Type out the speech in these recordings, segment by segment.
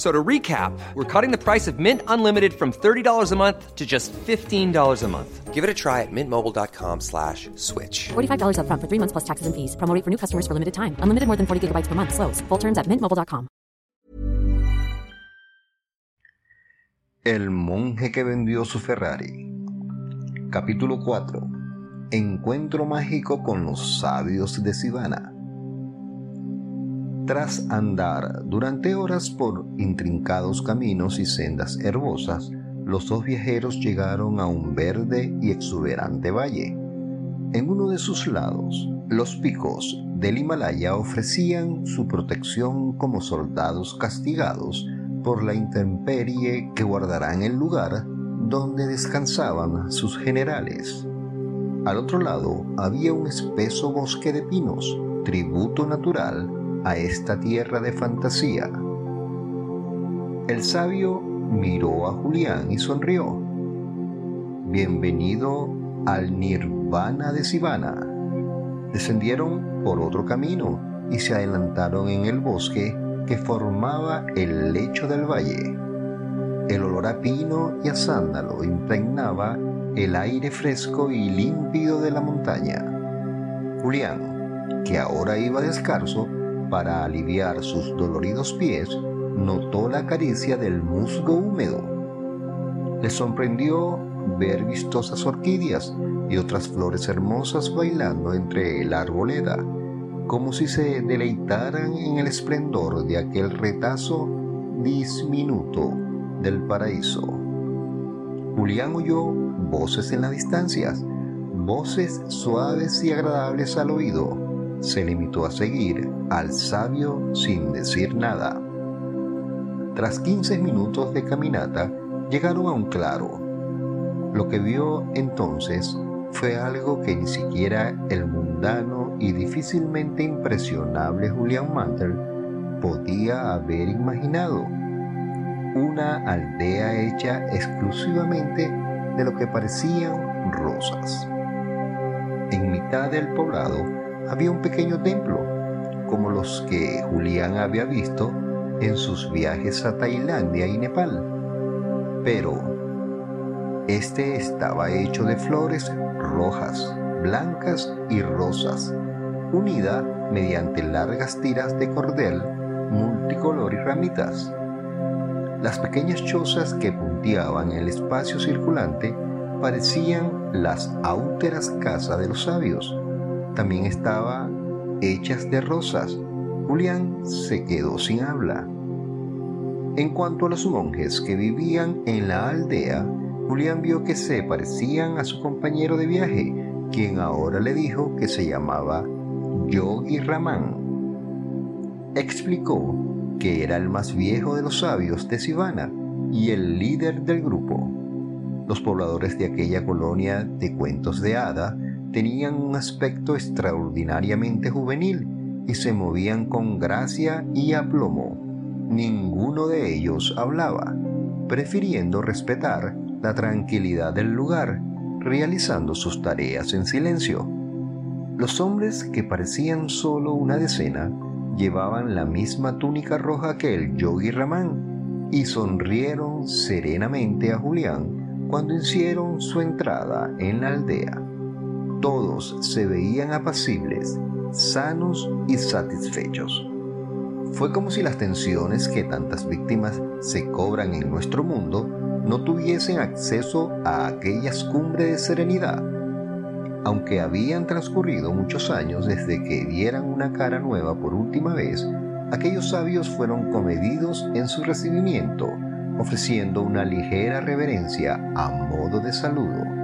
So to recap, we're cutting the price of Mint Unlimited from $30 a month to just $15 a month. Give it a try at mintmobile.com slash switch. $45 upfront for three months plus taxes and fees. Promo for new customers for limited time. Unlimited more than 40 gigabytes per month. Slows. Full terms at mintmobile.com. El monje que vendió su Ferrari. Capítulo 4. Encuentro mágico con los sabios de Sivana. Tras andar durante horas por intrincados caminos y sendas herbosas, los dos viajeros llegaron a un verde y exuberante valle. En uno de sus lados, los picos del Himalaya ofrecían su protección como soldados castigados por la intemperie que guardarán el lugar donde descansaban sus generales. Al otro lado había un espeso bosque de pinos, tributo natural a esta tierra de fantasía. El sabio miró a Julián y sonrió. Bienvenido al nirvana de Sivana. Descendieron por otro camino y se adelantaron en el bosque que formaba el lecho del valle. El olor a pino y a sándalo impregnaba el aire fresco y límpido de la montaña. Julián, que ahora iba descalzo para aliviar sus doloridos pies, notó la caricia del musgo húmedo. Le sorprendió ver vistosas orquídeas y otras flores hermosas bailando entre la arboleda, como si se deleitaran en el esplendor de aquel retazo diminuto del paraíso. Julián oyó voces en las distancias, voces suaves y agradables al oído. Se limitó a seguir al sabio sin decir nada. Tras 15 minutos de caminata, llegaron a un claro. Lo que vio entonces fue algo que ni siquiera el mundano y difícilmente impresionable Julián Mantel podía haber imaginado. Una aldea hecha exclusivamente de lo que parecían rosas. En mitad del poblado había un pequeño templo, como los que Julián había visto en sus viajes a Tailandia y Nepal. Pero este estaba hecho de flores rojas, blancas y rosas, unida mediante largas tiras de cordel multicolor y ramitas. Las pequeñas chozas que punteaban el espacio circulante parecían las austeras casas de los sabios. También estaban hechas de rosas. Julián se quedó sin habla. En cuanto a los monjes que vivían en la aldea, Julián vio que se parecían a su compañero de viaje, quien ahora le dijo que se llamaba Yogi Ramán. Explicó que era el más viejo de los sabios de Sivana y el líder del grupo. Los pobladores de aquella colonia de cuentos de hada tenían un aspecto extraordinariamente juvenil y se movían con gracia y aplomo. Ninguno de ellos hablaba, prefiriendo respetar la tranquilidad del lugar, realizando sus tareas en silencio. Los hombres, que parecían solo una decena, llevaban la misma túnica roja que el yogi Ramán y sonrieron serenamente a Julián cuando hicieron su entrada en la aldea. Todos se veían apacibles, sanos y satisfechos. Fue como si las tensiones que tantas víctimas se cobran en nuestro mundo no tuviesen acceso a aquellas cumbres de serenidad. Aunque habían transcurrido muchos años desde que dieran una cara nueva por última vez, aquellos sabios fueron comedidos en su recibimiento, ofreciendo una ligera reverencia a modo de saludo.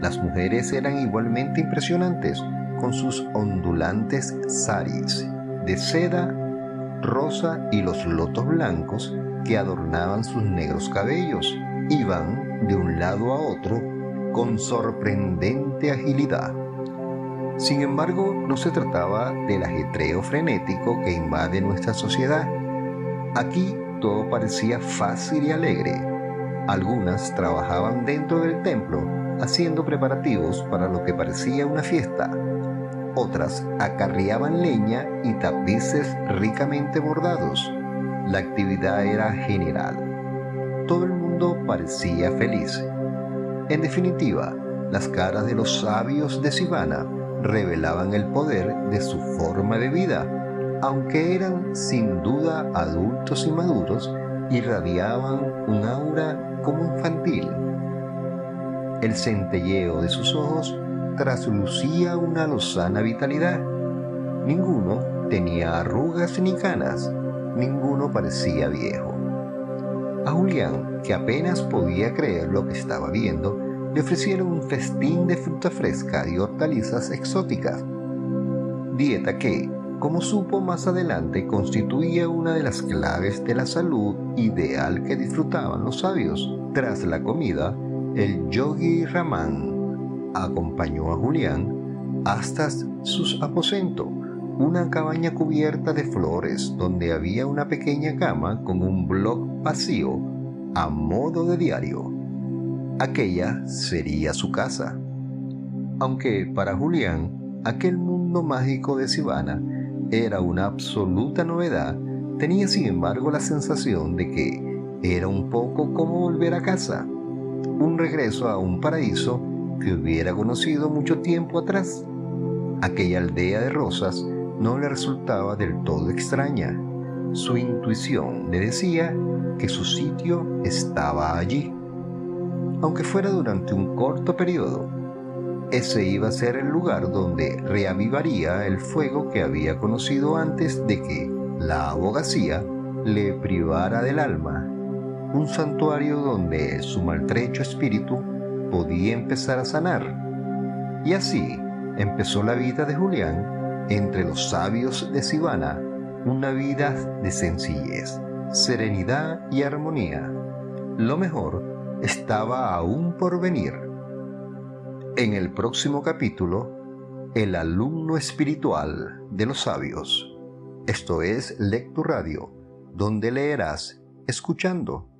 Las mujeres eran igualmente impresionantes, con sus ondulantes saris de seda, rosa y los lotos blancos que adornaban sus negros cabellos. Iban de un lado a otro con sorprendente agilidad. Sin embargo, no se trataba del ajetreo frenético que invade nuestra sociedad. Aquí todo parecía fácil y alegre. Algunas trabajaban dentro del templo haciendo preparativos para lo que parecía una fiesta. Otras acarreaban leña y tapices ricamente bordados. La actividad era general. Todo el mundo parecía feliz. En definitiva, las caras de los sabios de Sivana revelaban el poder de su forma de vida, aunque eran sin duda adultos y maduros, irradiaban un aura como infantil. El centelleo de sus ojos traslucía una lozana vitalidad. Ninguno tenía arrugas ni canas, ninguno parecía viejo. A Julián, que apenas podía creer lo que estaba viendo, le ofrecieron un festín de fruta fresca y hortalizas exóticas. Dieta que, como supo más adelante, constituía una de las claves de la salud ideal que disfrutaban los sabios. Tras la comida, el yogi Raman acompañó a Julián hasta sus aposentos, una cabaña cubierta de flores donde había una pequeña cama con un bloc vacío a modo de diario. Aquella sería su casa. Aunque para Julián aquel mundo mágico de Sivana era una absoluta novedad, tenía sin embargo la sensación de que era un poco como volver a casa un regreso a un paraíso que hubiera conocido mucho tiempo atrás. Aquella aldea de rosas no le resultaba del todo extraña. Su intuición le decía que su sitio estaba allí. Aunque fuera durante un corto periodo, ese iba a ser el lugar donde reavivaría el fuego que había conocido antes de que la abogacía le privara del alma un santuario donde su maltrecho espíritu podía empezar a sanar. Y así empezó la vida de Julián entre los sabios de Sivana, una vida de sencillez, serenidad y armonía. Lo mejor estaba aún por venir. En el próximo capítulo, el alumno espiritual de los sabios. Esto es Lectu Radio, donde leerás escuchando.